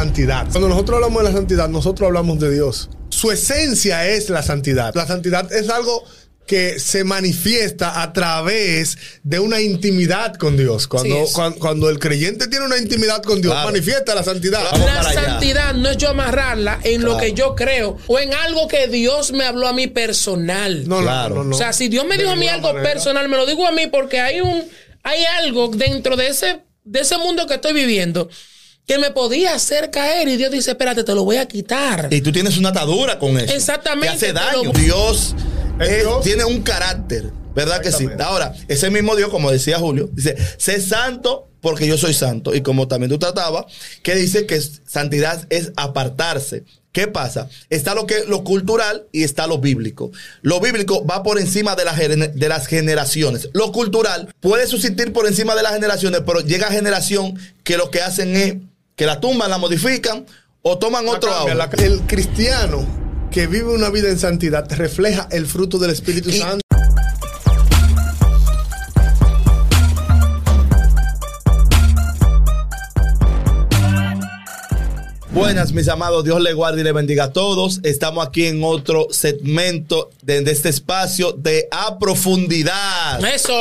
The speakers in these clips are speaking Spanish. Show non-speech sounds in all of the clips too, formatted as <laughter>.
santidad. Cuando nosotros hablamos de la santidad, nosotros hablamos de Dios. Su esencia es la santidad. La santidad es algo que se manifiesta a través de una intimidad con Dios. Cuando, Sí el creyente tiene una intimidad con Dios, Claro. manifiesta la santidad. Vamos la santidad no es yo amarrarla en lo que yo creo o en algo que Dios me habló a mí personal. No, no, Claro. no, no. O sea, si Dios me dijo a mí algo manera. personal, me lo digo a mí porque hay un hay algo dentro de ese de ese mundo que estoy viviendo que me podía hacer caer y Dios dice, "Espérate, te lo voy a quitar." Y tú tienes una atadura con eso. Exactamente, Que hace pero- daño. Dios, Es es- Dios. tiene un carácter. ¿Verdad que sí? Ahora, ese mismo Dios, como decía Julio, dice, sé santo porque yo soy santo. Y como también tú tratabas, que dice que santidad es apartarse. ¿Qué pasa? Está lo que lo cultural y está lo bíblico. Lo bíblico va por encima de, las gene- de las generaciones. Lo cultural puede subsistir por encima de las generaciones, pero llega generación que lo que hacen es que la tumban, la modifican o toman La otro la- el cristiano que vive una vida en santidad refleja el fruto del Espíritu Y- Santo. Buenas, mis amados. Dios le guarde y le bendiga a todos. Estamos aquí en otro segmento de, de este espacio de A Profundidad. Eso.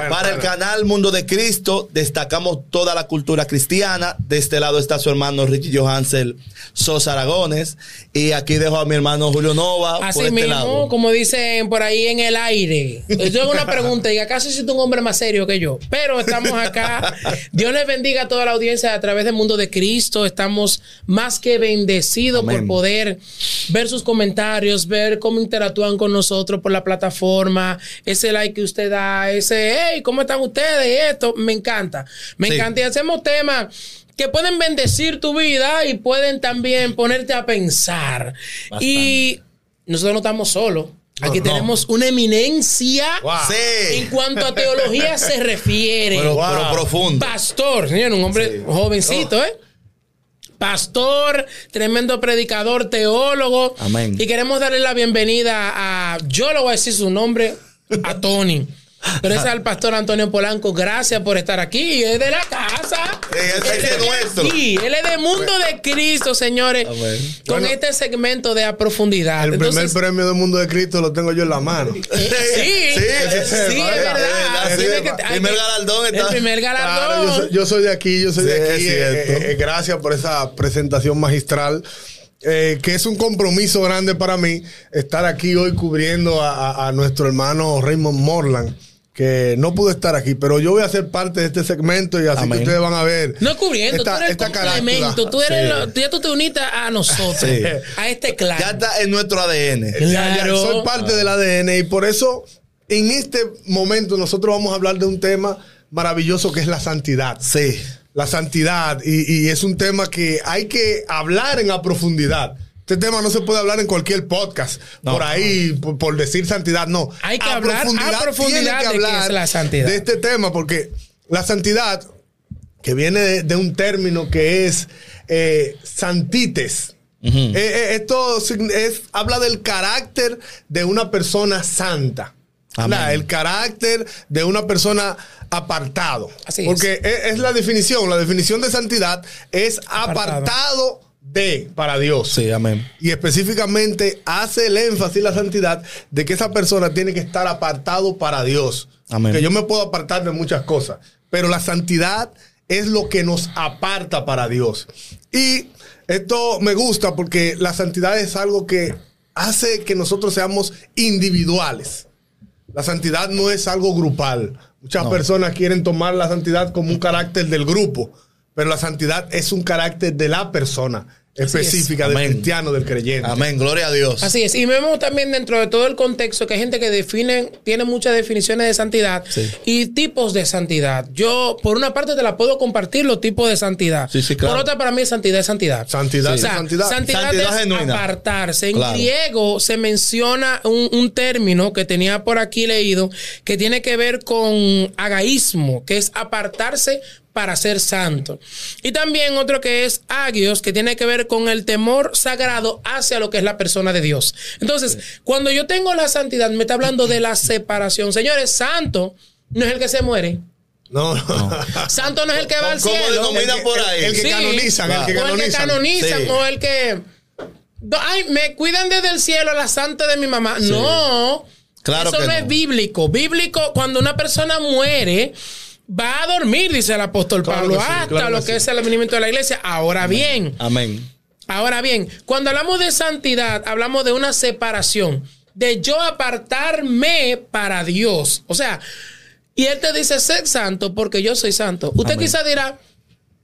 Bueno, Para el canal Mundo de Cristo destacamos toda la cultura cristiana. De este lado está su hermano Ricky Johansel Sosa Aragones. Y aquí dejo a mi hermano Julio Nova Así por este mismo, lado. como dicen por ahí en el aire. Yo hago una pregunta y acaso soy un hombre más serio que yo. Pero estamos acá. Dios les bendiga a toda la audiencia a través del mundo de Cristo. Estamos más que bendecidos Amén. por poder ver sus comentarios, ver cómo interactúan con nosotros por la plataforma, ese like que usted da, ese, hey, ¿cómo están ustedes? Y esto, me encanta. Me Sí. encanta. Y hacemos temas que pueden bendecir tu vida y pueden también ponerte a pensar. Y nosotros no estamos solos. Aquí no. tenemos una eminencia Wow. Sí. en cuanto a teología se <laughs> refiere. Pero, Wow. pero profundo. Pastor, señor, un hombre Sí. jovencito, ¿eh? Pastor, tremendo predicador, teólogo. Amén. Y queremos darle la bienvenida a, yo le voy a decir su nombre, a Tony. Pero es al pastor Antonio Polanco. Gracias por estar aquí. Es de la casa. Sí, ese Él es de nuestro. Él es del mundo de Cristo, señores. Amén. Con Bueno, este segmento de a profundidad. El primer Entonces, premio del mundo de Cristo lo tengo yo en la mano. <laughs> Sí, Sí, sí, sí, es verdad. hay primer galardón El está- primer Claro, galardón. yo, soy, yo soy de aquí, yo soy Sí, de es aquí. eh, eh, gracias por esa presentación magistral. eh, que es un compromiso grande para mí estar aquí hoy cubriendo a, a- a nuestro hermano Raymond Morland, que no pudo estar aquí, pero yo voy a ser parte de este segmento y así Amén. que ustedes van a ver. No cubriendo, esta- tú eres el complemento, tú eres Sí. lo- tú ya tú te uniste a nosotros, Sí. a este clan. Ya está en nuestro ADN. Ya, ya, Claro. soy parte del ADN y por eso en este momento nosotros vamos a hablar de un tema maravilloso que es la santidad. Sí. La santidad. Y, y es un tema que hay que hablar en la profundidad. Este tema no se puede hablar en cualquier podcast. No. por ahí, por, por decir santidad, no. Hay que hablar a profundidad tiene de qué es la santidad. De este tema, porque la santidad, que viene de, de un término que es eh, santites. Eh, eh, esto es, habla del carácter de una persona santa. La- el carácter de una persona apartado. Así es. Porque es. es la definición. La definición de santidad es Apartado. apartado, de para Dios. Sí, amén. Y específicamente hace el énfasis la santidad de que esa persona tiene que estar apartado para Dios. Amén. Que yo me puedo apartar de muchas cosas, pero la santidad es lo que nos aparta para Dios. Y esto me gusta porque la santidad es algo que hace que nosotros seamos individuales. La santidad no es algo grupal. Muchas No. personas quieren tomar la santidad como un carácter del grupo, pero la santidad es un carácter de la persona específica, del Amén. cristiano, del creyente. Amén. Gloria a Dios. Así es. Y vemos también dentro de todo el contexto que hay gente que define, tiene muchas definiciones de santidad Sí. y tipos de santidad. Yo, por una parte, te la puedo compartir los tipos de santidad. Sí, sí, claro. Por otra, para mí, santidad es santidad. Santidad O sea, santidad. santidad, Santidad es genuina. apartarse. En Claro. griego se menciona un, un término que tenía por aquí leído que tiene que ver con agaísmo, que es apartarse para ser santo. Y también otro que es agios, que tiene que ver con el temor sagrado hacia lo que es la persona de Dios. Entonces, cuando yo tengo la santidad, me está hablando de la separación. Señores, santo no es el que se muere. No, no. <laughs> Santo no es el que va al ¿Cómo cielo. denominan por ahí? el que Sí. canonizan, el que O el que canonizan. canonizan, Sí. o el que. Ay, me cuidan desde el cielo la santa de mi mamá. No. Claro Eso que no, no. es bíblico. Bíblico, cuando una persona muere, va a dormir, dice el apóstol Claro Pablo, sí, hasta claro lo que sí. es el advenimiento de la iglesia. Ahora bien, Amén. Ahora bien, cuando hablamos de santidad, hablamos de una separación, de yo apartarme para Dios. O sea, y Él te dice, sé santo porque yo soy santo. Usted quizá dirá,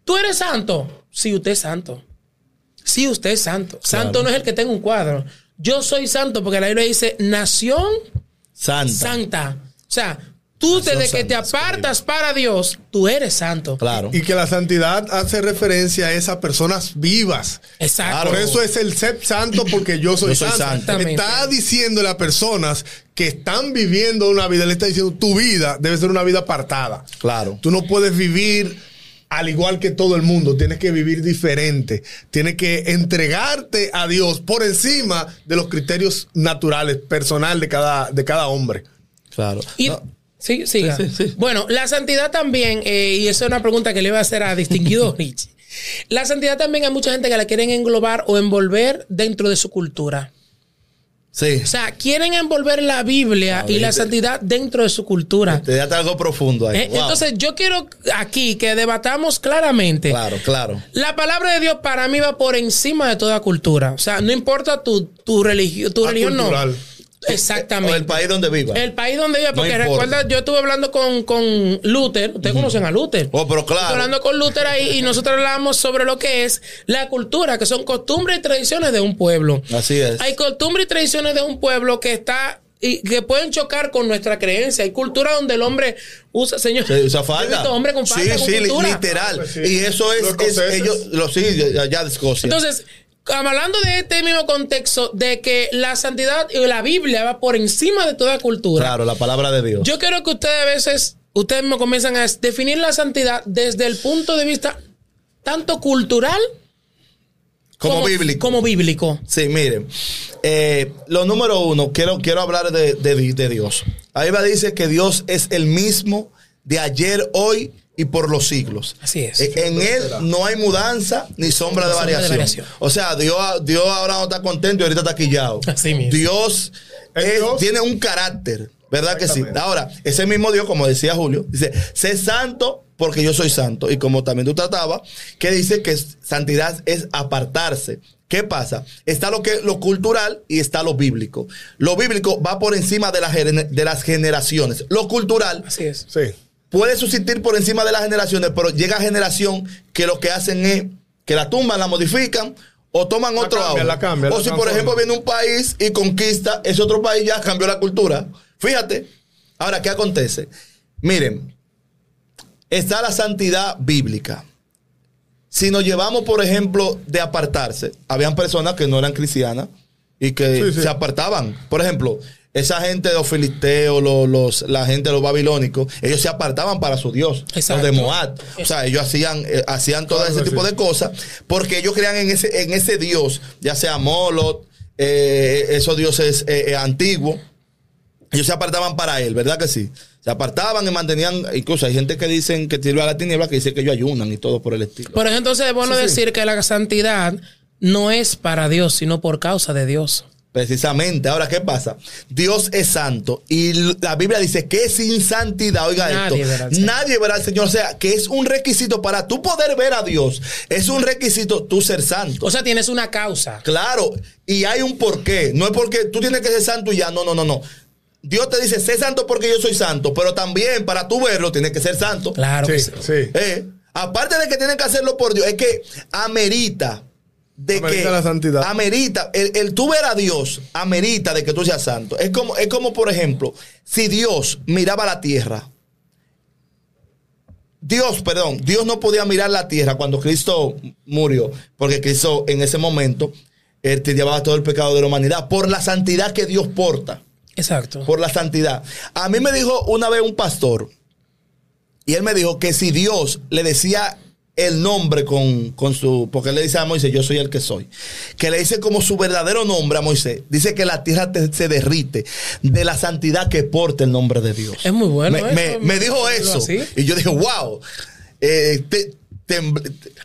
¿tú eres santo? Sí, usted es santo. Sí, usted es santo. Santo Claro. no es el que tenga un cuadro. Yo soy santo porque la Biblia dice, nación Santa. santa. O sea, tú desde que te apartas para Dios, tú eres santo. Claro. Y que la santidad hace referencia a esas personas vivas. Exacto. Por eso es el ser santo porque yo soy, Yo soy santo. santo. Está diciéndole a personas que están viviendo una vida, le está diciendo tu vida debe ser una vida apartada. Claro. Tú no puedes vivir al igual que todo el mundo, tienes que vivir diferente, tienes que entregarte a Dios por encima de los criterios naturales, personal de cada, de cada hombre. Claro. Y, No, sí, siga. Sí, sí, sí. Bueno, la santidad también, eh, y esa es una pregunta que le iba a hacer a distinguido <laughs> Rich. La santidad también hay mucha gente que la quieren englobar o envolver dentro de su cultura. sí. O sea, quieren envolver la Biblia Ah, y la santidad dentro de su cultura. Te daste algo profundo ahí. Eh, Wow. Entonces, yo quiero aquí que debatamos claramente. Claro, claro. La palabra de Dios para mí va por encima de toda cultura. O sea, no importa tu, tu, religio- tu religión, no. Acultural. Exactamente. O el país donde viva. El país donde vive, No porque recuerda, yo estuve hablando con, con Luther, ustedes conocen a Luther. Oh, pero Estuve claro. hablando con Luther ahí y nosotros hablamos sobre lo que es la cultura, que son costumbres y tradiciones de un pueblo. Así es. Hay costumbres y tradiciones de un pueblo que está y que pueden chocar con nuestra creencia. Hay cultura donde el hombre usa, señor. Se usa falda. visto <laughs> hombre con falda, Sí, con sí, cultura. literal. Pues sí. Y eso es, Los es ellos, lo sí, allá de Escocia. Entonces, hablando de este mismo contexto, de que la santidad y la Biblia va por encima de toda cultura. claro, la palabra de Dios. Yo quiero que ustedes a veces, ustedes me comienzan a definir la santidad desde el punto de vista tanto cultural como, bíblico. Como bíblico. Sí, miren. eh, lo número uno, quiero, quiero hablar de, de- de Dios. Ahí va dice que Dios es el mismo de ayer, hoy y por los siglos. Así es. Eh, En él no hay mudanza ni sombra de Sombra de variación. O sea, Dios, Dios ahora no está contento y ahorita está quillado. Así mismo. Dios, ¿Es es- Dios? tiene un carácter, ¿verdad que sí? Ahora, ese mismo Dios, como decía Julio, dice, sé santo porque yo soy santo. Y como también tú tratabas, que dice que santidad es apartarse. ¿Qué pasa? Está lo que lo cultural y está lo bíblico. Lo bíblico va por encima de, de las generaciones. Lo cultural Así es. Sí. Puede subsistir por encima de las generaciones, pero llega generación que lo que hacen es que la tumban, la modifican o toman La otro cambian, la cambian, O si, por ejemplo, viene un país y conquista, ese otro país ya cambió la cultura. Fíjate. Ahora, ¿qué acontece? Miren, está la santidad bíblica. Si nos llevamos, por ejemplo, de apartarse, habían personas que no eran cristianas y que Sí, sí. se apartaban. Por ejemplo, esa gente de los filisteos, los, los- la gente de los babilónicos, ellos se apartaban para su Dios, Exacto. los de Moab. O sea, ellos hacían, eh, hacían todo Claro ese tipo sí. de cosas porque ellos creían en ese, en ese Dios, ya sea Molot, eh, esos dioses eh, eh, antiguos. Ellos se apartaban para él, ¿verdad que sí? Se apartaban y mantenían, incluso hay gente que dicen que sirve a la tiniebla, que dice que ellos ayunan y todo por el estilo. Por ejemplo, entonces es bueno Sí, sí. decir que la santidad no es para Dios, sino por causa de Dios. Precisamente. Ahora, ¿qué pasa? Dios es santo y la Biblia dice que sin santidad, oiga Nadie esto, verá al Señor. nadie verá al Señor. O sea, que es un requisito para tú poder ver a Dios. Es un requisito tú ser santo. O sea, tienes una causa. Claro, y hay un porqué. No es porque tú tienes que ser santo y ya. No, no, no, no. Dios te dice, sé santo porque yo soy santo, pero también para tú verlo tienes que ser santo. Claro que Sí, sí. Eh, aparte de que tienen que hacerlo por Dios, es que amerita de Amerita que la santidad. amerita el, el tú ver a Dios amerita de que tú seas santo. Es como es como por ejemplo, si Dios miraba la tierra Dios, perdón, Dios no podía mirar la tierra cuando Cristo murió, porque Cristo en ese momento él te llevaba todo el pecado de la humanidad por la santidad que Dios porta Exacto. por la santidad. A mí me dijo una vez un pastor, y él me dijo que si Dios le decía el nombre con, con su. Porque le dice a Moisés, yo soy el que soy. Que le dice como su verdadero nombre a Moisés. Dice que la tierra te- se derrite de la santidad que porta el nombre de Dios. Es muy bueno Me, eso, me- me dijo eso. así. Y yo dije, wow. Eh, te-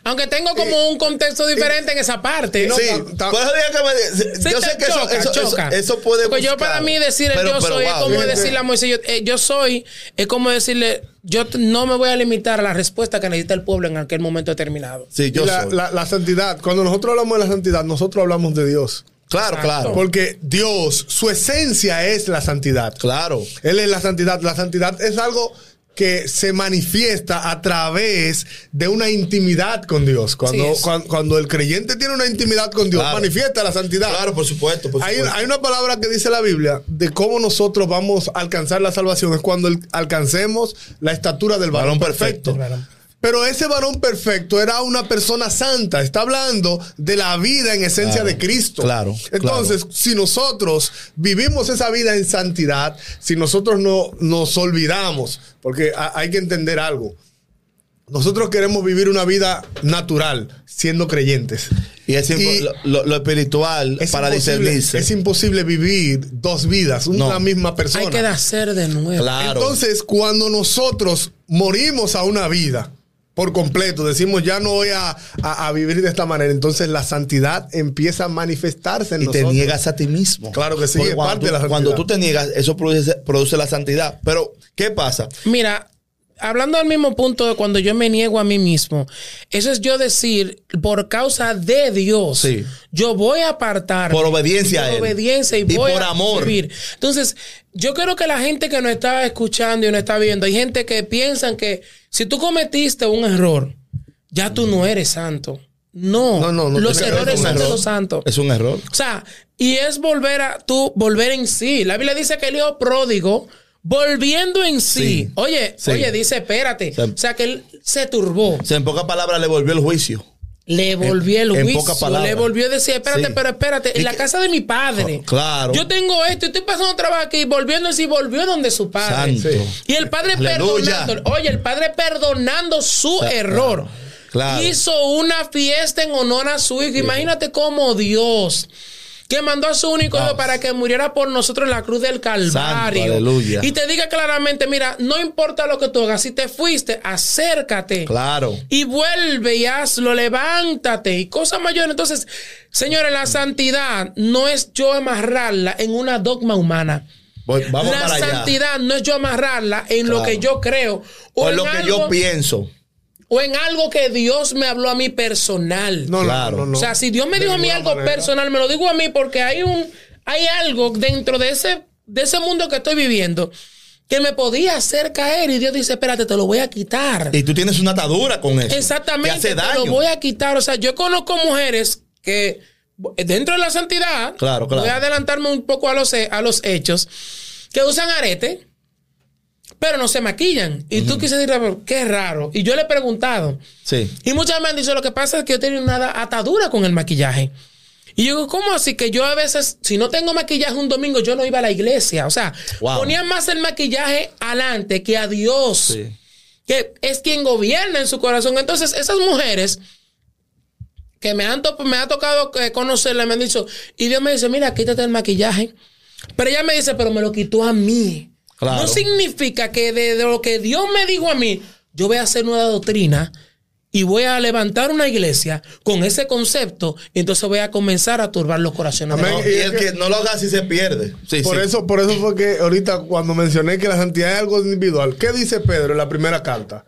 Aunque tengo como un contexto diferente en esa parte. no, sí, yo sé que eso, choca, eso, puede Porque yo para mí decir el Pero- yo pero soy es como decirle a Moisés, yo, eh, yo soy, es como decirle, yo no me voy a limitar a la respuesta que necesita el pueblo en aquel momento determinado. Sí, yo soy. la- la santidad, cuando nosotros hablamos de la santidad, nosotros hablamos de Dios. claro, Exacto. claro. Porque Dios, su esencia es la santidad. Claro. Él es la santidad. La santidad es algo que se manifiesta a través de una intimidad con Dios. Cuando, Sí, cuando, el creyente tiene una intimidad con Dios, Claro. manifiesta la santidad. Claro, por supuesto. Por Hay, supuesto. hay una palabra que dice la Biblia de cómo nosotros vamos a alcanzar la salvación. Es cuando alcancemos la estatura del varón, Varón perfecto. perfecto. Pero ese varón perfecto era una persona santa. Está hablando de la vida en esencia Claro, de Cristo. claro, Entonces, si nosotros vivimos esa vida en santidad, si nosotros no nos olvidamos, porque ha- hay que entender algo. Nosotros queremos vivir una vida natural siendo creyentes. Y es Y- lo, espiritual Es para imposible, discernirse. es imposible vivir dos vidas, una No. misma persona. Hay que nacer de nuevo. Claro. Entonces, cuando nosotros morimos a una vida por completo, decimos ya no voy a, a- a vivir de esta manera, entonces la santidad empieza a manifestarse en y te niegas a ti mismo. Claro que sí, es cuando, parte tú, de la santidad. cuando tú te niegas, eso produce, produce la santidad. Pero, ¿qué pasa? Mira, hablando al mismo punto de cuando yo me niego a mí mismo, eso es yo decir, por causa de Dios, Sí. yo voy a apartar. Por obediencia a por Él. obediencia y, Y voy por a amor. vivir. Entonces, yo creo que la gente que nos está escuchando y nos está viendo, hay gente que piensan que si tú cometiste un error, ya tú no eres santo. No, No, no, no los errores son de error. los santos. Es un error. O sea, y es volver a tú, volver en sí. La Biblia dice que el hijo pródigo, volviendo en sí. Sí. Oye, Sí. oye, dice, espérate. Se- o sea, que él se turbó. O sea, en pocas palabras, le volvió el juicio. Le volvió el en juicio. pocas palabras. Le volvió a decir, espérate, Sí. pero espérate, Y en la que- casa de mi padre. Oh, claro. Yo tengo esto, estoy pasando trabajo aquí, volviendo en sí, volvió donde su padre. Santo. Y el padre perdonando, oye, el padre perdonando su Sa- error. Claro. Hizo una fiesta en honor a su hijo. Imagínate cómo Dios que mandó a su único hijo para que muriera por nosotros en la cruz del Calvario. Santo, aleluya. Y te diga claramente, mira, no importa lo que tú hagas, si te fuiste, acércate. Claro. Y vuelve y hazlo, levántate y cosas mayores. Entonces, señores, la santidad no es yo amarrarla en una dogma humana. Voy- vamos la para allá. santidad no es yo amarrarla en lo que yo creo O en lo que algo- yo pienso. O en algo que Dios me habló a mí personal. No, Claro. no, no, no. O sea, si Dios me dijo a mí algo manera. personal, me lo digo a mí porque hay un hay algo dentro de ese de ese mundo que estoy viviendo que me podía hacer caer y Dios dice, "Espérate, te lo voy a quitar." Y tú tienes una atadura con eso. Exactamente, hace te daño. lo voy a quitar. O sea, yo conozco mujeres que dentro de la santidad, Claro, claro. voy a adelantarme un poco a los, a los hechos, que usan arete, pero no se maquillan. Y tú quisieras decir, "Pero qué raro. Y yo le he preguntado. Sí. Y muchas me han dicho, lo que pasa es que yo tengo una atadura con el maquillaje. Y yo digo, ¿cómo así? Que yo a veces, si no tengo maquillaje un domingo, yo no iba a la iglesia. O sea, Wow. ponía más el maquillaje adelante que a Dios Sí. que es quien gobierna en su corazón. Entonces, esas mujeres que me han me ha tocado eh, conocerla, me han dicho, y Dios me dice, mira, quítate el maquillaje. Pero ella me dice, pero me lo quitó a mí. Claro. No significa que de, de lo que Dios me dijo a mí, yo voy a hacer nueva doctrina y voy a levantar una iglesia con ese concepto, y entonces voy a comenzar a turbar los corazones. Amén. No, y el que no lo haga así se pierde. Sí, Por sí. eso, por eso fue que ahorita cuando mencioné que la santidad es algo individual, ¿qué dice Pedro en la primera carta?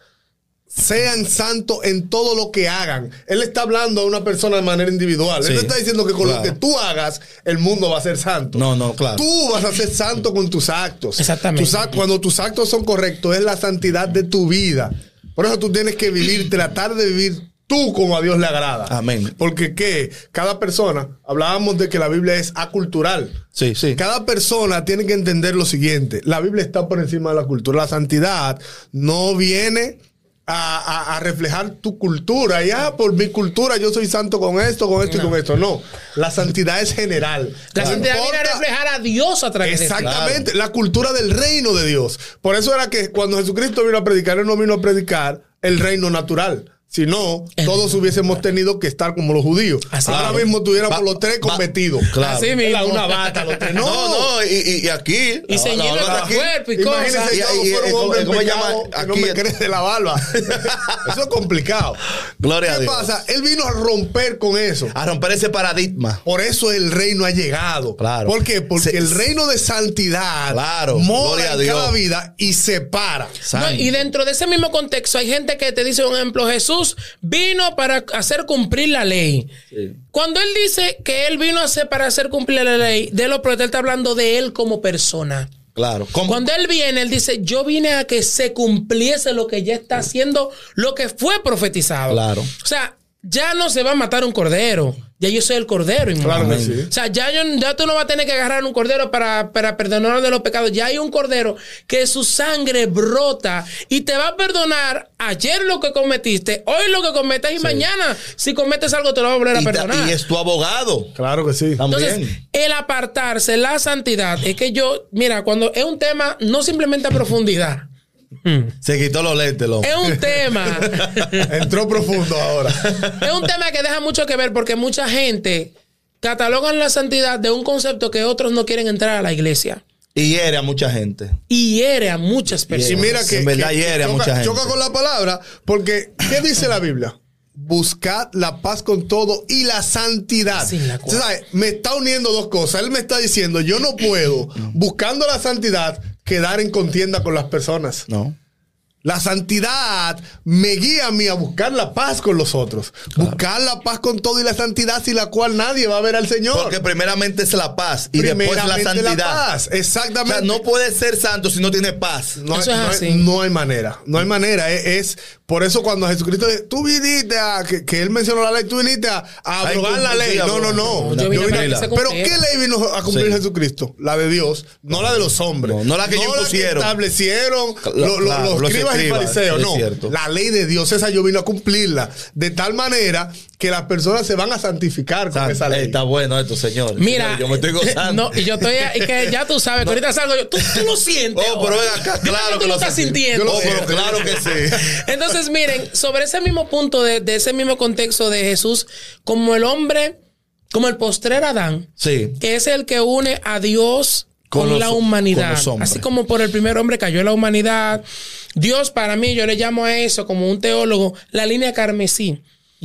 Sean santos en todo lo que hagan. Él está hablando a una persona de manera individual. Él Sí, no está diciendo que con lo que tú hagas, el mundo va a ser santo. No, no, claro. Tú vas a ser santo con tus actos. Exactamente. Tus act- cuando tus actos son correctos, es la santidad de tu vida. Por eso tú tienes que vivir, tratar de vivir tú como a Dios le agrada. Amén. Porque que cada persona, hablábamos de que la Biblia es acultural. Sí, sí. Cada persona tiene que entender lo siguiente: la Biblia está por encima de la cultura. La santidad no viene a, a- a reflejar tu cultura. Y ah, por mi cultura yo soy santo con esto, con esto y con esto. No, la santidad es general. La No santidad viene a reflejar a Dios a través de. Exactamente, la cultura del reino de Dios. Por eso era que cuando Jesucristo vino a predicar, Él no vino a predicar el reino natural, Si no, todos hubiésemos tenido que estar como los judíos. Así Ahora Claro. mismo tuviéramos los tres con va- vestidos. Claro. Así mismo. Una bata, los tres. No, No, no, y, aquí. Y ceñido el aquí. cuerpo y Imagínense cosas. Y- yo y- fuera y- un hombre en ¿cómo se pecado llama? que no Aquí- me crece la barba. <laughs> eso es complicado. Gloria a ¿Qué Dios. pasa? Él vino a romper con eso. A romper ese paradigma. Por eso el reino ha llegado. Claro. ¿Por qué? Porque Se- el reino de santidad Claro. mora Gloria a en Dios. cada vida y separa. No, y dentro de ese mismo contexto hay gente que te dice un ejemplo, Jesús vino para hacer cumplir la ley. Sí. Cuando él dice que él vino a hacer para hacer cumplir la ley, de lo pero él está hablando de él como persona. Claro. ¿Cómo? Cuando él viene, él dice, yo vine a que se cumpliese lo que ya está haciendo, lo que fue profetizado. Claro. O sea, ya no se va a matar un cordero. Ya yo soy el cordero. Claro que sí. O sea, ya, yo, ya tú no vas a tener que agarrar un cordero para, para perdonar de los pecados. Ya hay un cordero que su sangre brota y te va a perdonar ayer lo que cometiste, hoy lo que cometes y mañana si cometes algo te lo va a volver a y, ta- perdonar. y es tu abogado. Claro que sí. También. Entonces, el apartarse, la santidad, es que yo, mira, cuando es un tema no simplemente a profundidad, Se quitó los lentes, loco. es un tema, <laughs> Entró profundo ahora. es un tema que deja mucho que ver porque mucha gente catalogan la santidad de un concepto que otros no quieren entrar a la iglesia Y hiere a mucha gente. y hiere a muchas Y personas. mira que, En verdad que- que hiere a choca, mucha gente. choca con la palabra, porque ¿qué dice la Biblia? Buscad la paz con todo y la santidad. Sin la cual. Tú sabes, me está uniendo dos cosas. Él me está diciendo, yo no puedo, buscando la santidad, quedar en contienda con las personas. No. La santidad me guía a mí a buscar la paz con los otros. Buscar la paz con todo y la santidad sin la cual nadie va a ver al Señor. Porque primeramente es la paz y después la santidad. paz. O Exactamente. sea, no puedes ser santo si no tienes paz. No, Eso es no hay- así. no hay manera, no hay manera. Es, es- por eso cuando Jesucristo dice, tú viniste a, que, que él mencionó la ley, tú viniste a, abrogar la ley. No, no, no. No, yo vine Yo para vine- que se pero. ¿qué ley vino a cumplir Sí. Jesucristo? La de Dios, no la de los hombres. No, no la que ellos establecieron lo- lo- claro, los, los escribas y fariseos. No, cierto. la ley de Dios, esa yo vino a cumplirla. De tal manera que las personas se van a santificar con San- esa ley. Está bueno esto, señor. Mira, yo me estoy gozando. No, y yo estoy, y que ya tú sabes, <laughs> que ahorita salgo yo, tú, tú lo sientes. Oh, pero ahora. ven acá, Dime claro tú que lo lo estás sintiendo. Oh, pero claro que sí. <laughs> Entonces, miren, sobre ese mismo punto de, de ese mismo contexto de Jesús, como el hombre, como el postrer Adán, Sí. que es el que une a Dios con, Con los- la con humanidad. Así como por el primer hombre cayó la humanidad. Dios, para mí, yo le llamo a eso, como un teólogo, la línea carmesí.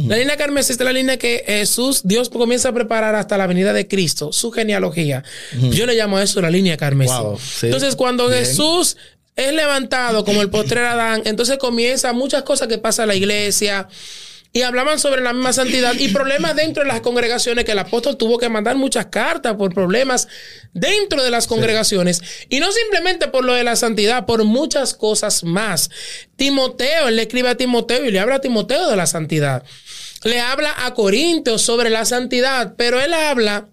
La línea carmesí es la línea que Jesús, Dios comienza a preparar hasta la venida de Cristo, su genealogía. Yo le llamo a eso la línea carmesí. Wow, sí. Entonces, cuando Bien. Jesús es levantado como el postrer Adán, entonces comienza muchas cosas que pasa en la iglesia. Y hablaban sobre la misma santidad y problemas dentro de las congregaciones que el apóstol tuvo que mandar muchas cartas por problemas dentro de las congregaciones. Y no simplemente por lo de la santidad, por muchas cosas más. Timoteo, él le escribe a Timoteo y le habla a Timoteo de la santidad. Le habla a Corintios sobre la santidad, pero él habla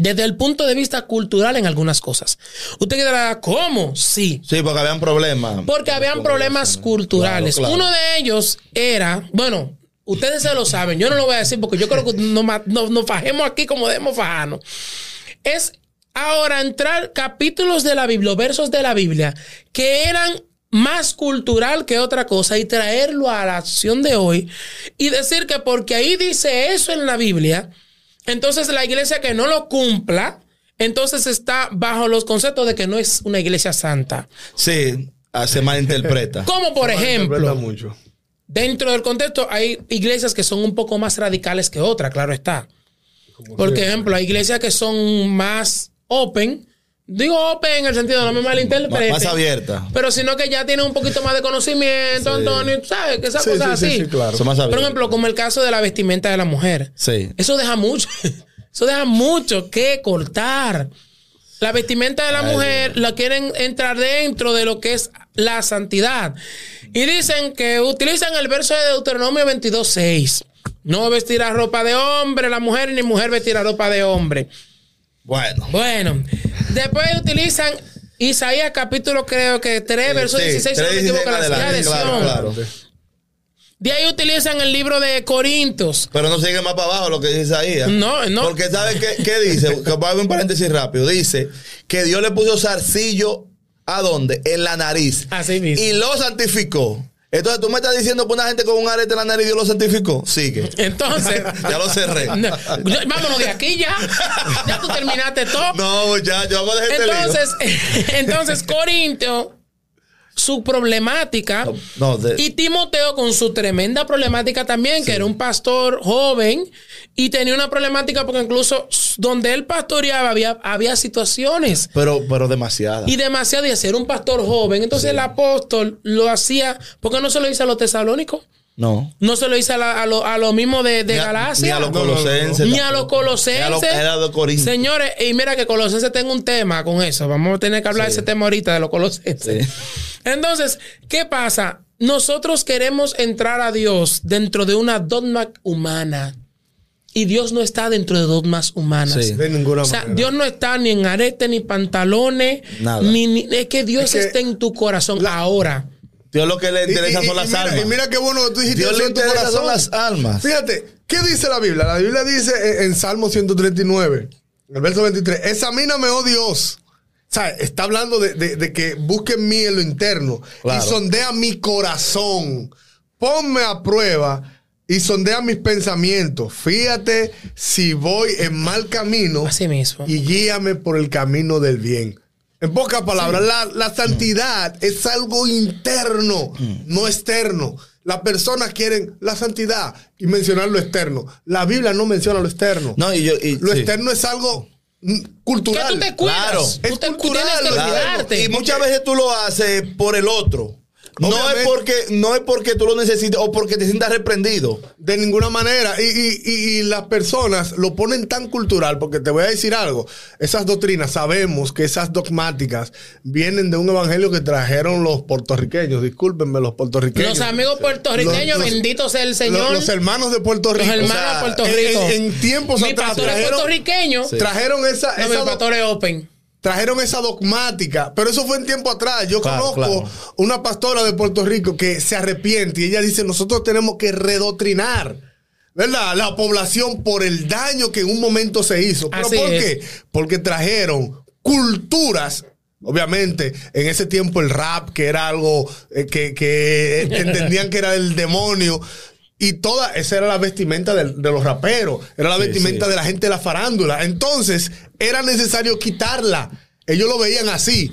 desde el punto de vista cultural en algunas cosas. Usted dirá, ¿cómo? Sí. Sí, porque habían problemas. Porque habían problemas culturales. Claro, claro. Uno de ellos era, bueno, ustedes se lo saben, yo no lo voy a decir porque yo creo que nos, nos- nos fajemos aquí como debemos fajarnos. Es ahora entrar capítulos de la Biblia, versos de la Biblia, que eran más cultural que otra cosa y traerlo a la acción de hoy y decir que porque ahí dice eso en la Biblia, entonces la iglesia que no lo cumpla, entonces está bajo los conceptos de que no es una iglesia santa. Sí, ah, se malinterpreta. Como por Interpreta ejemplo, mucho. dentro del contexto hay iglesias que son un poco más radicales que otras, claro está. Por ejemplo, hay iglesias que son más open. Digo open en el sentido, no me malinterpreten. Más abierta. Pero sino que ya tienen un poquito más de conocimiento, Antonio, ¿sabes? Que esas Sí, cosas sí, así. sí, sí, claro. Son más Por ejemplo, como el caso de la vestimenta de la mujer. Sí. Eso deja mucho. <laughs> Eso deja mucho que cortar. La vestimenta de la mujer la quieren entrar dentro de lo que es la santidad. Y dicen que utilizan el verso de Deuteronomio 22.6. No vestirá ropa de hombre la mujer, ni mujer vestirá ropa de hombre. Bueno. Bueno, después utilizan Isaías capítulo creo que 3, verso Sí, 16, si no me 3, equivoco, la claro, claro. De ahí utilizan el libro de Corintios. Pero no sigue más para abajo lo que dice ahí. No, no. Porque ¿sabe qué, qué dice? <laughs> Ver un paréntesis rápido. Dice que Dios le puso zarcillo ¿a dónde? En la nariz. Así mismo. Y lo santificó. Entonces tú me estás diciendo que una gente con un arete en la nariz Dios lo certificó. Sigue. Entonces, <laughs> Ya lo cerré. <laughs> no, vámonos de aquí ya. Ya tú terminaste todo. No, ya, yo hago de gente Entonces, <laughs> entonces Corinto, su problemática, No, de- y Timoteo con su tremenda problemática también, que era un pastor joven y tenía una problemática porque incluso donde él pastoreaba había, había situaciones. Pero, pero demasiada. Y demasiado de ser un pastor joven. Entonces el apóstol lo hacía, porque no se lo dice a los tesalónicos, No. no se lo dice a, la- a lo, a lo mismo de, de Ni a- Galacia. Ni a los colosenses. Ni a los colosenses. Ni a los-. Señores, y mira que Colosenses tengo un tema con eso. Vamos a tener que hablar de ese tema ahorita de los Colosenses. Sí. Entonces, ¿qué pasa? Nosotros queremos entrar a Dios dentro de una dogma humana. Y Dios no está dentro de dogmas humanas. Sí. De ninguna O sea, manera. Dios no está ni en arete, ni pantalones, Nada. ni, ni- es que Dios Es que está en tu corazón ahora. Dios lo que le interesa y- son y las mira, almas. Y mira qué bueno que tú dijiste Dios eso le en tu interesa son las almas. Fíjate, ¿qué dice la Biblia? La Biblia dice en, en Salmo 139, en el verso 23, examíname, oh Dios. O sea, está hablando de, de- de que busque en mí en lo interno Claro. y sondea mi corazón. Ponme a prueba y sondea mis pensamientos. Fíjate si voy en mal camino Así mismo. y guíame por el camino del bien. En pocas palabras, la, la santidad es algo interno, no externo. Las personas quieren la santidad y mencionar lo externo. La Biblia no menciona lo externo. No, y yo. y- lo sí. externo es algo mm, Que cultural. tú te cuidas. Claro. Tú, te- cultural, tienes que claro. Y muchas veces tú lo haces por el otro. No es, porque, no es porque tú lo necesites o porque te sientas reprendido. De ninguna manera. Y, y- y- y las personas lo ponen tan cultural, porque te voy a decir algo. Esas doctrinas, sabemos que esas dogmáticas vienen de un evangelio que trajeron los puertorriqueños. Discúlpenme, los puertorriqueños. Los amigos puertorriqueños, Los- los- bendito sea el Señor. Los, los hermanos de Puerto Los Rico. hermanos O sea, de Puerto en- Rico. En, en tiempos mi atrás trajeron, puertorriqueño. trajeron esa, No, esa, doc- pastor es open. Trajeron esa dogmática, pero eso fue en tiempo atrás. Yo Claro, conozco claro. una pastora de Puerto Rico que se arrepiente y ella dice, nosotros tenemos que redoctrinar. ¿Verdad? La población por el daño que en un momento se hizo. ¿Pero Así por es. qué? Porque trajeron culturas. Obviamente, en ese tiempo el rap, que era algo eh, que, que entendían que era el demonio. Y toda esa era la vestimenta de, los raperos, era la Sí, vestimenta sí. de la gente de la farándula. Entonces, era necesario quitarla. Ellos lo veían así,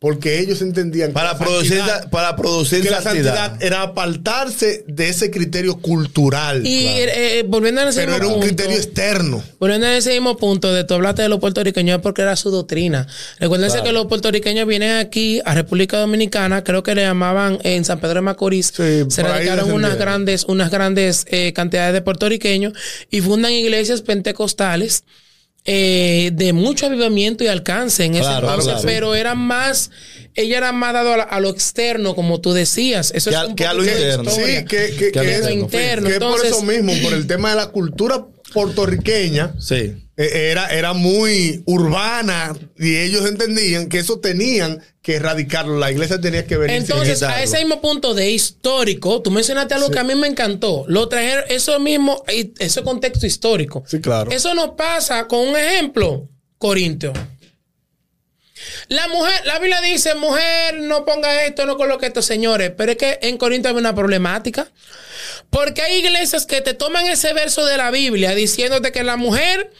porque ellos entendían que Para la producir, santidad- para producir que la santidad. era apartarse de ese criterio cultural. Y eh, eh, volviendo a ese pero mismo era un punto, criterio externo. Volviendo a ese mismo punto de tú hablaste de los puertorriqueños es porque era su doctrina. Recuérdense Claro. que los puertorriqueños vienen aquí a República Dominicana, creo que le llamaban en San Pedro de Macorís, Sí, se radicaron unas grandes, unas grandes eh, cantidades de puertorriqueños y fundan iglesias pentecostales. Eh, de mucho avivamiento y alcance en ese Claro, entonces, claro. pero era más, ella era más dado a, la- a lo externo, como tú decías. Eso Que es a- un que a lo interno. Sí, que, que, Que que a lo es, interno. que es por eso mismo, por el tema de la cultura puertorriqueña. Sí. Eh, Era, era muy urbana y ellos entendían que eso tenían que erradicarlo. La iglesia tenía que venir. Entonces, a ese mismo punto de histórico, tú mencionaste algo que a mí me encantó. Lo trajeron, eso mismo, ese contexto histórico. Sí, claro. Eso nos pasa con un ejemplo, Corintio. La mujer, la Biblia dice, mujer, no ponga esto, no coloque esto, señores. Pero es que en Corinto hay una problemática. Porque hay iglesias que te toman ese verso de la Biblia diciéndote que la mujer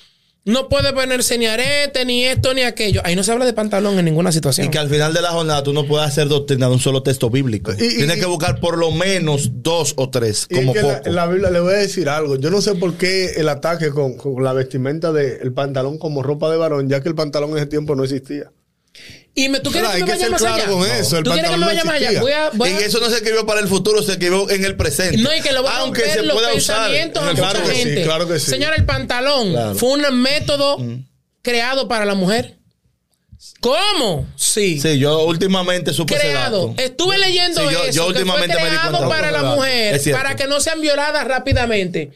no puede ponerse ni arete, ni esto, ni aquello. Ahí no se habla de pantalón en ninguna situación. Y que al final de la jornada tú no puedes hacer doctrina de un solo texto bíblico. Y- y- Tienes y- que buscar por lo menos dos o tres, como que la, poco. la Biblia le voy a decir algo. Yo no sé por qué el ataque con, con la vestimenta del pantalón como ropa de varón, ya que el pantalón en ese tiempo no existía. Y me, tú quieres Claro, que me vaya ser más claro allá. con eso, el ¿Tú quieres que me pantalón vaya no más allá? existía. Voy a, voy a- Y eso no se escribió para el futuro, se escribió en el presente. no, y que lo voy a Aunque romper se los pueda usar. pensamientos a Claro mucha que sí, gente. claro que sí. Señora, el pantalón Claro. fue un método creado para la mujer. ¿Cómo? Sí. Sí, yo últimamente supe ese creado. dato. Estuve leyendo Sí, yo- eso. yo que últimamente fue me di creado cuenta. para la mujer, para que no sean violadas rápidamente.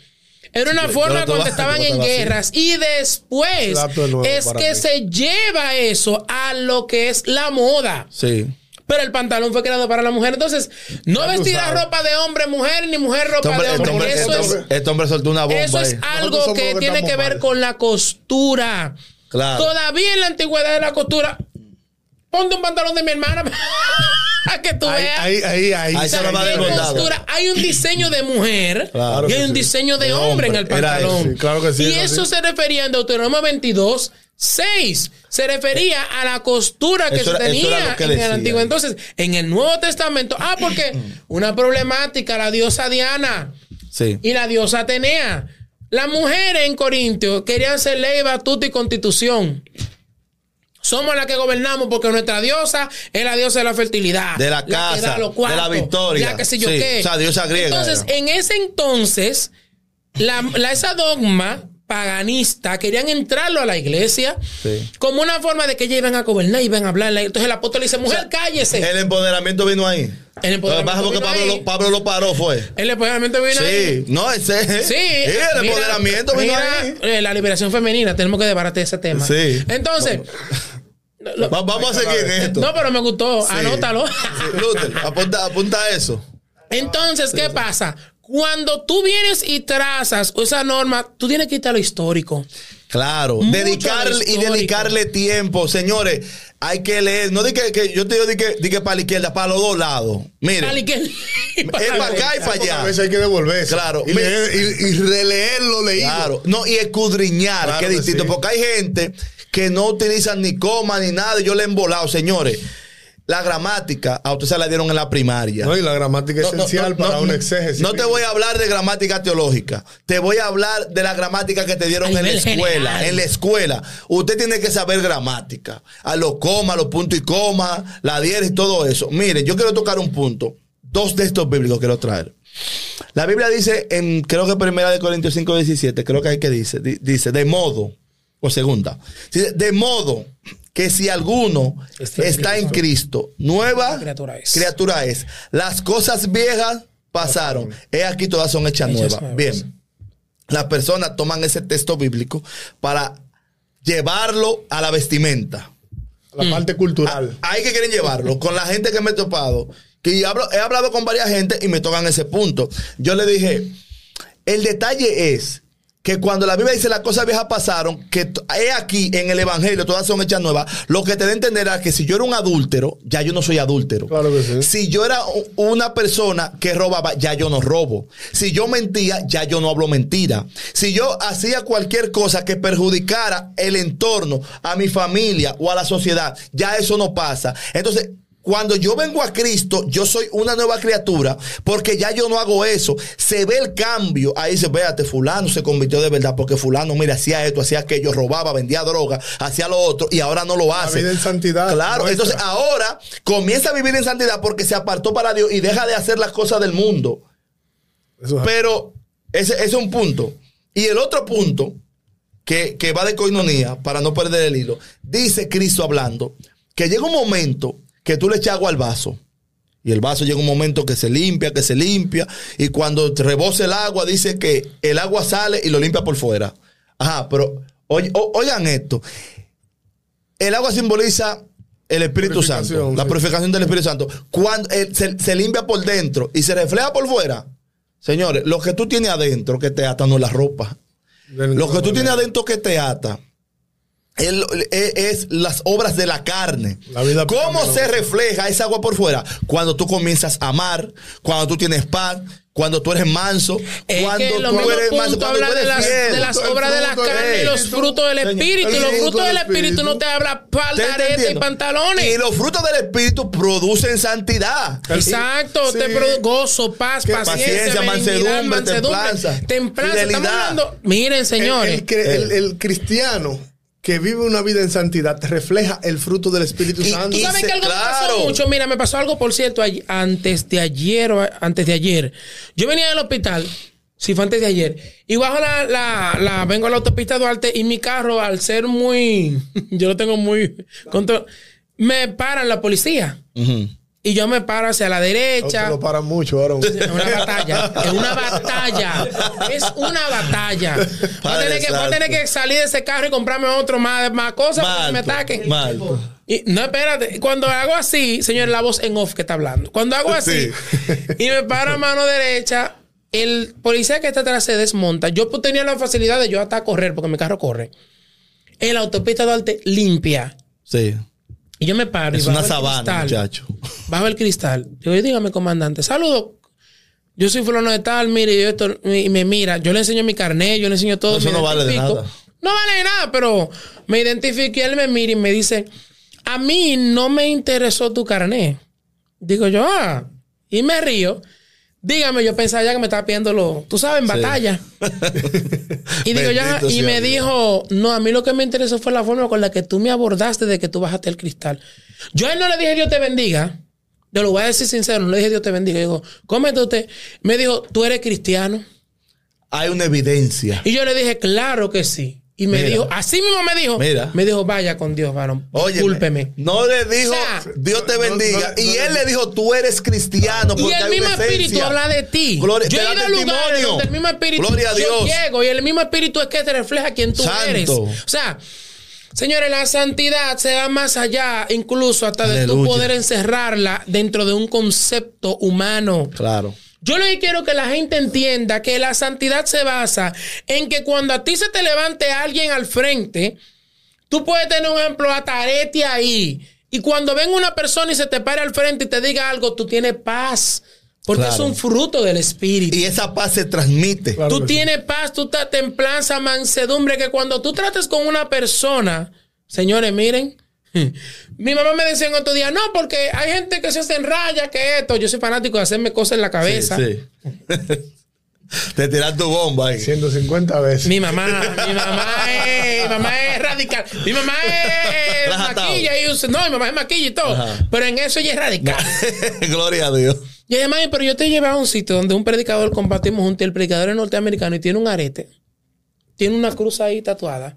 Era una forma cuando estaba- estaban en guerras. Y después nuevo es que mí. se lleva eso a lo que es la moda. Sí. Pero el pantalón fue creado para la mujer. Entonces, no Ya vestir la ropa de hombre, mujer, ni mujer ropa Este hombre, de este hombre. hombre- eso, este es, hombre- este hombre soltó una bomba eso es ahí. algo que tiene que ver mal. con la costura. Claro. Todavía en la antigüedad de la costura. Ponte un pantalón de mi hermana. <laughs> Para <laughs> que tú Ahí, veas. ahí, ahí, se va costura, hay un diseño de mujer Claro y hay un sí. diseño de, hombre en el pantalón. eso, sí, claro que sí, y eso eso sí. se refería en Deuteronomio 22, 6. Se refería a la costura que Eso se era- eso era tenía que en el antiguo. Entonces, en el Nuevo Testamento, ah, porque <clears throat> una problemática, la diosa Diana Sí. y la diosa Atenea. Las mujeres en Corintio querían ser ley, batuta y constitución. Somos las que gobernamos porque nuestra diosa es la diosa de la fertilidad. De la casa, de la victoria. La que sé yo Sí, qué. o sea, diosa griega Entonces, era. en ese entonces, la, la- esa dogma paganista querían entrarlo a la iglesia Sí. como una forma de que ellos iban a gobernar y iban a hablar. Entonces el apóstol le dice, mujer, cállese. El empoderamiento vino ahí. El Lo que pasa es porque Pablo, lo, Pablo lo paró, fue. El empoderamiento vino ahí. Sí, no, ese. Sí, el mira, empoderamiento vino mira, ahí. eh, la liberación femenina, tenemos que debatir ese tema. Sí. Entonces, <laughs> lo- Va- vamos a seguir en esto. no, pero me gustó, anótalo. Luther, apunta, apunta eso. Entonces, ¿qué pasa? Cuando tú vienes y trazas esa norma, tú tienes que irte a lo histórico. Claro, Mucho dedicarle de y dedicarle tiempo, señores. Hay que leer, no di que, que yo te digo di que, di que para la izquierda, para los dos lados. Dale, que- es para acá y para Porque a allá. veces hay que devolverse. Claro. Y, leer- y- y releer lo leído. Claro, no, y escudriñar, Claro que es distinto, sí. porque hay gente que no utilizan ni coma ni nada, y yo le he embolado, señores. La gramática, a usted se la dieron en la primaria. No, y la gramática es No, esencial no, para no, un exégesis. No te voy a hablar de gramática teológica. Te voy a hablar de la gramática que te dieron en la escuela. general. En la escuela. Usted tiene que saber gramática. A los comas, los puntos y comas, la diéresis y todo eso. Miren, yo quiero tocar un punto. Dos textos bíblicos quiero traer. La Biblia dice en, creo que primera de Corintios 5, 17, creo que hay que dice, di- dice, de modo, o segunda, dice, de modo que si alguno Está en está en Cristo, nueva Criatura es. criatura es. Las cosas viejas pasaron. He aquí todas son hechas Hechas nuevas. nuevas. Bien. Las personas toman ese texto bíblico para llevarlo a la vestimenta. La parte cultural. Ahí que quieren llevarlo. Con la gente que me he topado. Que hablo- he hablado con varias gente y me tocan ese punto. Yo le dije, el detalle es que cuando la Biblia dice las cosas viejas pasaron, que he aquí en el Evangelio, todas son hechas nuevas, lo que te da a entender es que si yo era un adúltero, ya yo no soy adúltero. Claro que sí. Si yo era una persona que robaba, ya yo no robo. Si yo mentía, ya yo no hablo mentira. Si yo hacía cualquier cosa que perjudicara el entorno, a mi familia o a la sociedad, ya eso no pasa. Entonces, cuando yo vengo a Cristo, yo soy una nueva criatura, porque ya yo no hago eso. Se ve el cambio. Ahí se véate, fulano se convirtió de verdad, porque fulano, mira, hacía esto, hacía aquello, robaba, vendía droga, hacía lo otro, y ahora no lo hace. vida en santidad Claro, nuestra. entonces ahora comienza a vivir en santidad porque se apartó para Dios y deja de hacer las cosas del mundo. Eso es- Pero ese, ese es un punto. Y el otro punto, que, que va de coinonía, para no perder el hilo, dice Cristo hablando, que llega un momento que tú le echas agua al vaso. Y el vaso llega un momento que se limpia, que se limpia. Y cuando rebose el agua, dice que el agua sale y lo limpia por fuera. Ajá, pero oigan esto. El agua simboliza el Espíritu Santo, la purificación del Espíritu Santo. Cuando eh, se, se limpia por dentro y se refleja por fuera. Señores, lo que tú tienes adentro que te ata no es la ropa. Lo que tú tienes adentro que te ata es, es- es las obras de la carne. La vida ¿Cómo se refleja esa agua por fuera? Cuando tú comienzas a amar, cuando tú tienes paz, cuando tú eres manso, Es cuando que lo tú eres manso, cuando tú habla de eres las, fiel. de las El obras de la carne y los frutos del espíritu. Y el los fruto frutos del espíritu espíritu. no te habla ¿Te paldarete y pantalones. Y los frutos del espíritu producen santidad. Exacto, Sí. te produ- gozo, paz, paciencia, paciencia, benignidad, mansedumbre, templanza, templanza. Estamos hablando, miren, El, señores, el cre- el- el cristiano que vive una vida en santidad refleja el fruto del Espíritu Y- Santo. Tú sabes que algo me pasó mucho. Mira, me pasó algo, por cierto, ay- antes de ayer o antes de ayer. Yo venía del hospital, sí fue antes de ayer, y bajo la, la, la- vengo a la autopista Duarte y mi carro, al ser muy, <laughs> yo lo tengo muy control, me paran la policía. Ujú. Y yo me paro hacia la No derecha. lo para mucho ahora. Es una batalla. Es una batalla. Es una batalla. Voy a, tener que, voy a santo. tener que salir de ese carro y comprarme otro más, más cosas para que me ataquen. malto. Y, no, espérate. Cuando hago así, señor, la voz en off que está hablando. Cuando hago así Sí. y me paro a mano derecha, el policía que está atrás se desmonta. Yo tenía la facilidad de yo hasta correr, porque mi carro corre. En la autopista Duarte limpia. Sí. Y yo me paro. Es y bajo una sabana, cristal. muchacho. Bajo el cristal. Digo, dígame, comandante. Saludo. Yo soy fulano de tal, mire, yo esto, y me mira. Yo le enseño mi carnet, yo le enseño todo. Eso no vale de nada. No vale de nada, pero me identifico y él me mira y me dice, a mí no me interesó tu carnet. Digo yo, ah, y me río. Dígame, yo pensaba ya que me estaba pidiendo lo, tú sabes, en batalla. <laughs> y digo ya, y me Dios. dijo, no, a mí lo que me interesó fue la forma con la que tú me abordaste de que tú bajaste el cristal. Yo a él no le dije Dios te bendiga. Yo lo voy a decir sincero, no le dije Dios te bendiga. Digo, cómete usted. Me dijo, tú eres cristiano. Hay una evidencia. Y yo le dije, claro que sí. Y me Mira. dijo, así mismo me dijo, Mira. me dijo, vaya con Dios, varón. Oye, Discúlpeme. no le dijo O sea, Dios te no- bendiga. no- y no- él le dijo tú eres cristiano. Y el hay mismo una espíritu habla de ti. Gloria- yo he ido a lugares testimonio. donde el mismo espíritu Gloria a yo llego y el mismo espíritu es que te refleja quién tú Santo. eres. O sea, señores, la santidad se va más allá, incluso hasta de tu Aleluya. poder encerrarla dentro de un concepto humano. Claro. Yo lo que quiero que la gente entienda que la santidad se basa en que cuando a ti se te levante alguien al frente, tú puedes tener un ejemplo atarete ahí. Y cuando venga una persona y se te pare al frente y te diga algo, tú tienes paz. Porque Claro. es un fruto del espíritu. Y esa paz se transmite. Claro tú sí. tienes paz, tú estás templanza, mansedumbre, que cuando tú trates con una persona, señores, miren, <laughs> mi mamá me decía en otro día, no, porque hay gente que se hace en raya, que esto, yo soy fanático de hacerme cosas en la cabeza. Sí, sí. <laughs> Te tiras tu bomba ahí. 150 veces. Mi mamá, mi mamá es, mi mamá es radical. Mi mamá es <laughs> maquilla y usa- no, mi mamá es maquilla y todo. Ajá. Pero en eso ella es radical. Gloria a Dios. Y además, pero yo te llevé a un sitio donde un predicador compartimos juntos. y El predicador es norteamericano y tiene un arete. Tiene una cruz ahí tatuada.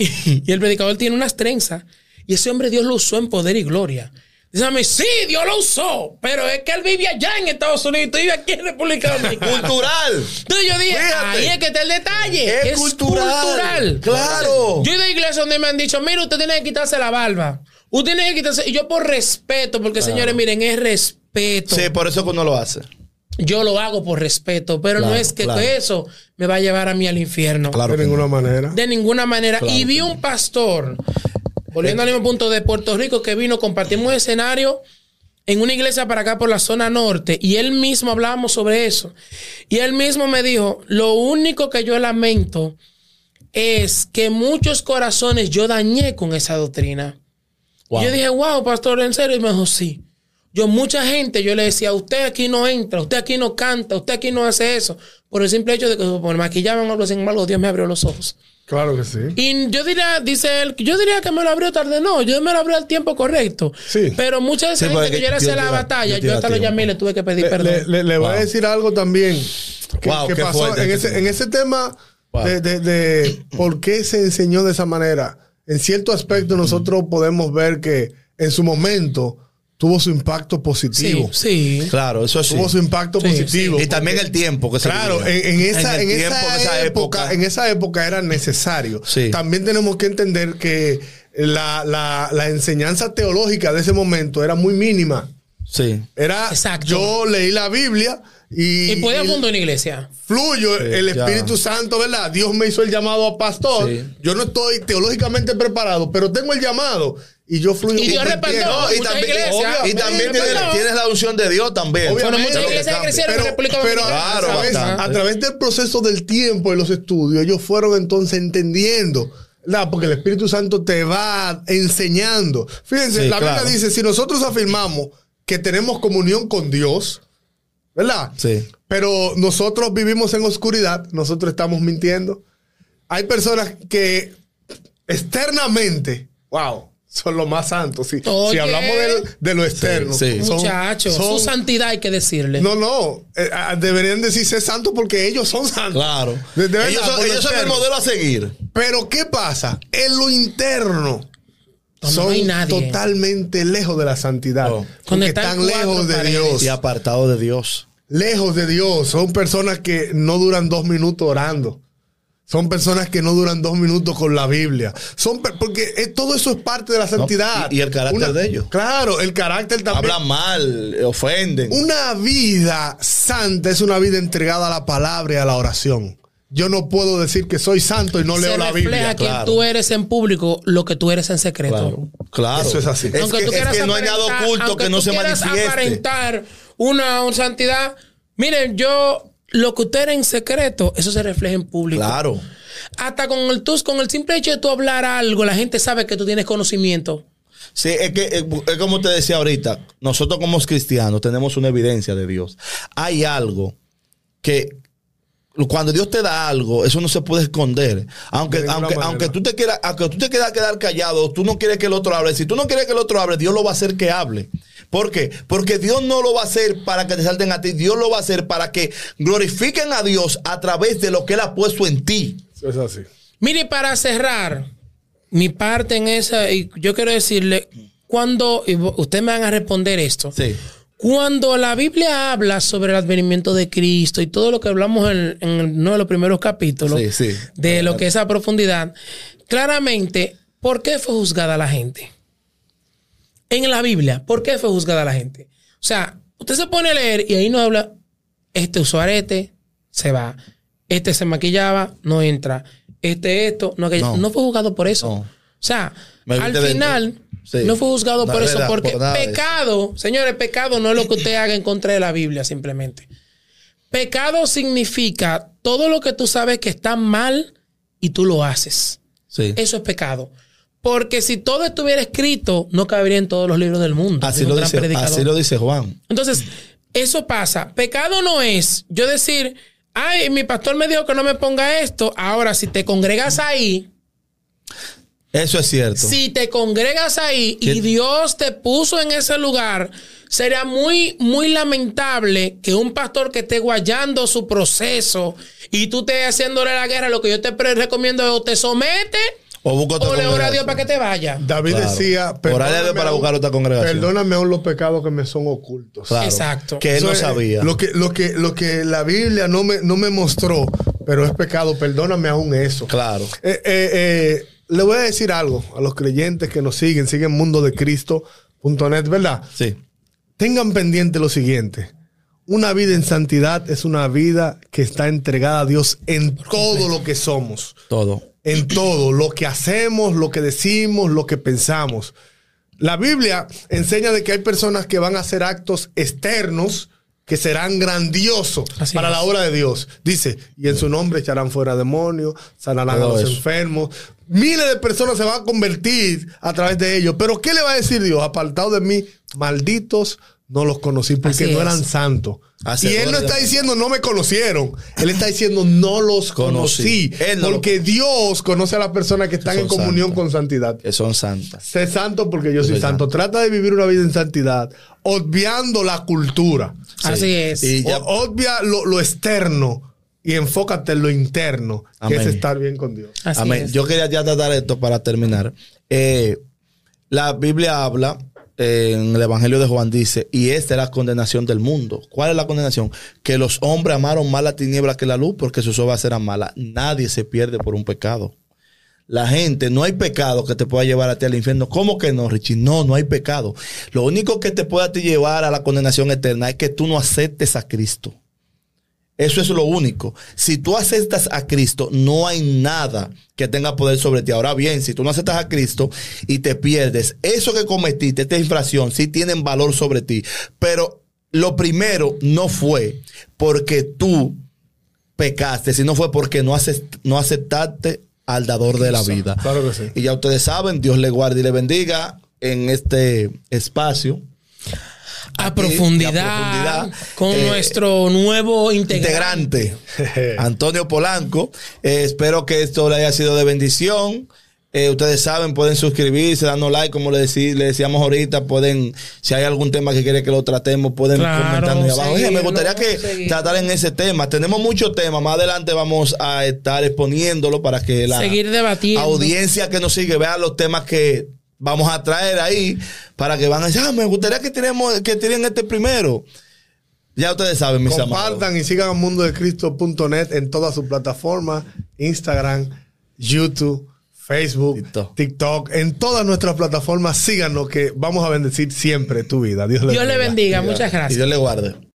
<laughs> Y, el predicador tiene unas trenzas. Y ese hombre Dios lo usó en poder y gloria. Mí, sí, Dios lo usó. Pero es que él vive allá en Estados Unidos vives aquí en República <laughs> Dominicana. Cultural. Entonces yo dije, Fíjate. ahí es que está el detalle. Es Es, cultural. cultural. Claro. Yo he ido a iglesias donde me han dicho, mira, usted tiene que quitarse la barba. Usted tiene que quitarse. Y yo por respeto, porque señores, miren, es respeto. Sí, por eso que uno lo hace. Yo lo hago por respeto, pero no es que claro. eso me va a llevar a mí al infierno. Claro. de ninguna manera. De ninguna manera. Claro y vi un pastor, volviendo al mismo punto de Puerto Rico, que vino, compartimos escenario en una iglesia para acá por la zona norte, y él mismo hablábamos sobre eso. Y él mismo me dijo, lo único que yo lamento es que muchos corazones yo dañé con esa doctrina. Wow. Y yo dije, wow, pastor, ¿en serio? Y me dijo, sí. Yo, mucha gente, yo le decía, usted aquí no entra, usted aquí no canta, usted aquí no hace eso. Por el simple hecho de que por maquillaban o algo, sin embargo, Dios me abrió los ojos. Claro que sí. Y yo diría, dice él, yo diría que me lo abrió tarde. No, yo me lo abrió al tiempo correcto. Sí. Pero muchas de Sí, gente que yo le hacía la batalla, yo hasta lo llamé y le tuve que pedir Le, perdón. le- le- le voy a decir algo también que, Wow, que qué pasó fuerte en ese, en ese tema Wow. de, de- de por qué se enseñó de esa manera. En cierto aspecto nosotros podemos ver que en su momento tuvo su impacto positivo. sí. Claro, eso sí. Tuvo su impacto Sí, positivo. Y también el tiempo que se Claro, en, en esa, en, tiempo esa época, en esa época era necesario. Sí. También tenemos que entender que la, la- la enseñanza teológica de ese momento era muy mínima. Sí. Era, Exacto. yo leí la Biblia y, Y podía y fundar una iglesia. fluyo el ya. Espíritu Santo, ¿verdad? Dios me hizo el llamado a pastor. Sí. Yo no estoy teológicamente preparado, pero tengo el llamado y yo fluyo. Y Dios respaldó. No, y también, iglesias. obvio, y también tienes, tienes la unción de Dios también. Bueno, muchas iglesias crecieron en Pero, República pero Dominicana. Claro, a, través, a través del proceso del tiempo y los estudios, ellos fueron entonces entendiendo. ¿verdad? Porque el Espíritu Santo te va enseñando. Fíjense, Sí, la claro. Biblia dice, si nosotros afirmamos que tenemos comunión con Dios, ¿verdad? Sí. Pero nosotros vivimos en oscuridad, nosotros estamos mintiendo. Hay personas que externamente, wow, son los más santos. Si, si hablamos del- de lo externo, Sí, sí. son- Muchachos, son- su santidad hay que decirle. no, no, eh, ah, deberían decirse santos porque ellos son santos. Claro. De- de verdad, ellos son, ellos el modelo a seguir. Pero ¿qué pasa? En lo interno. No, no hay nadie. totalmente lejos de la santidad. Oh. Porque Donde están están lejos de paredes. Dios. Y apartado de Dios. lejos de Dios. Son personas que no duran dos minutos orando. Son personas que no duran dos minutos con la Biblia. Son porque eh, todo eso es parte de la santidad. y- y el carácter de ellos. Claro, el carácter también. Hablan mal, ofenden. Una vida santa es una vida entregada a la palabra y a la oración. Yo no puedo decir que soy santo y no Se leo la refleja Biblia. quien claro. tú eres en público, lo que tú eres en secreto. Claro. Claro. Eso es así. Es que, es que no hay nada oculto que no tú se manifieste. aparentar una, una santidad. Miren, yo, lo que usted era en secreto, eso se refleja en público. Claro. Hasta con el, tú, con el simple hecho de tú hablar algo, la gente sabe que tú tienes conocimiento. Sí, es que es, es como te decía ahorita, nosotros como cristianos tenemos una evidencia de Dios. Hay algo que cuando Dios te da algo, eso no se puede esconder. Aunque, aunque, aunque tú te quieras, aunque tú te quieras quedar callado, tú no quieres que el otro hable. Si tú no quieres que el otro hable, Dios lo va a hacer que hable. ¿Por qué? Porque Dios no lo va a hacer para que te salten a ti, Dios lo va a hacer para que glorifiquen a Dios a través de lo que Él ha puesto en ti. Eso es así. Mire, para cerrar mi parte en esa, y yo quiero decirle, cuando, y ustedes me van a responder esto. Sí. Cuando la Biblia habla sobre el advenimiento de Cristo y todo lo que hablamos en, en uno de los primeros capítulos Sí, sí. de lo que es a profundidad, claramente, ¿por qué fue juzgada la gente? En la Biblia, ¿por qué fue juzgada la gente? O sea, usted se pone a leer y ahí no habla, este usó arete, se va. Este se maquillaba, no entra. Este esto, no aquello. No. No, fue juzgado por eso. No. O sea, al final. Sí. no fue juzgado No, por es eso, verdad, porque por pecado, señores, pecado no es lo que usted haga en contra de la Biblia simplemente. Pecado significa todo lo que tú sabes que está mal y tú lo haces. Sí. Eso es pecado. Porque si todo estuviera escrito, no cabería en todos los libros del mundo. Así lo, dice, así lo dice Juan. Entonces, eso pasa. Pecado no es yo decir, ay, mi pastor me dijo que no me ponga esto. Ahora, si te congregas ahí, Eso es cierto. si te congregas ahí ¿Qué? y Dios te puso en ese lugar, sería muy, muy lamentable que un pastor que esté guayando su proceso y tú estés haciéndole la guerra, lo que yo te recomiendo es o te somete O busca otra o le ora a. Dios para que te vaya. David Claro. decía, Orale a Dios para buscar otra congregación. Perdóname aún los pecados que me son ocultos. Claro. Exacto. Que él no sabía. Lo que, lo que, lo que la Biblia no me, no me mostró, pero es pecado, perdóname aún eso. Claro. Eh, eh, eh, le voy a decir algo a los creyentes que nos siguen, siguen mundodecristo.net, ¿verdad? Sí. Tengan pendiente lo siguiente. Una vida en santidad es una vida que está entregada a Dios en todo lo que somos Todo. En todo, lo que hacemos, lo que decimos, lo que pensamos. La Biblia enseña de que hay personas que van a hacer actos externos que serán grandiosos Así para es. la obra de Dios. Dice, y en su nombre echarán fuera demonios, sanarán Todo a los eso. enfermos. Miles de personas se van a convertir a través de ellos. Pero ¿qué le va a decir Dios? Apartado de mí, malditos, no los conocí porque Así no es. eran santos. Hacedores y él no está diciendo no me conocieron. Él está diciendo no los Conocí. lo porque Dios conoce a las personas que están Son en comunión con santidad. Que son santas. Sé santo porque yo soy soy santo. Trata de vivir una vida en santidad, obviando la cultura. Así es. Y ya- O- obvia lo, lo externo y enfócate en lo interno, que es Amén. estar bien con Dios. Así Amén. es. Yo quería ya tratar esto para terminar. Eh, la Biblia habla en el Evangelio de Juan dice, y esta es la condenación del mundo. ¿Cuál es la condenación? Que los hombres amaron más la tiniebla que la luz porque sus obras eran malas. Nadie se pierde por un pecado. La gente, no hay pecado que te pueda llevar a ti al infierno. ¿Cómo que no, Richie? No, no hay pecado. Lo único que te puede a ti llevar a la condenación eterna es que tú no aceptes a Cristo. Eso es lo único. Si tú aceptas a Cristo, no hay nada que tenga poder sobre ti. Ahora bien, si tú no aceptas a Cristo y te pierdes, eso que cometiste, esta infracción, sí tienen valor sobre ti. Pero lo primero no fue porque tú pecaste, sino fue porque no, acep- no aceptaste al dador de la vida. Claro que sí. Y ya ustedes saben, Dios le guarde y le bendiga en este espacio. A profundidad, con eh, nuestro nuevo integrante. integrante, <laughs> Antonio Polanco. Eh, espero que esto le haya sido de bendición. Eh, ustedes saben, pueden suscribirse, darnos like, como le, decí- le decíamos ahorita. Pueden, si hay algún tema que quiere que lo tratemos, pueden Claro, comentarnos ahí abajo. Oye, me gustaría que seguirnos. tratar en ese tema. Tenemos muchos temas. Más adelante vamos a estar exponiéndolo para que la Seguir debatiendo. audiencia que nos sigue vea los temas que vamos a traer ahí para que van a decir, ah, me gustaría que tiremos, que tiren este primero. Ya ustedes saben, mis amados. Compartan y sigan a mundodecristo.net en todas sus plataformas, Instagram, YouTube, Facebook, TikTok. TikTok, en todas nuestras plataformas, síganos que vamos a bendecir siempre tu vida. Dios, les Dios le bendiga. Muchas Y gracias. Dios le guarde.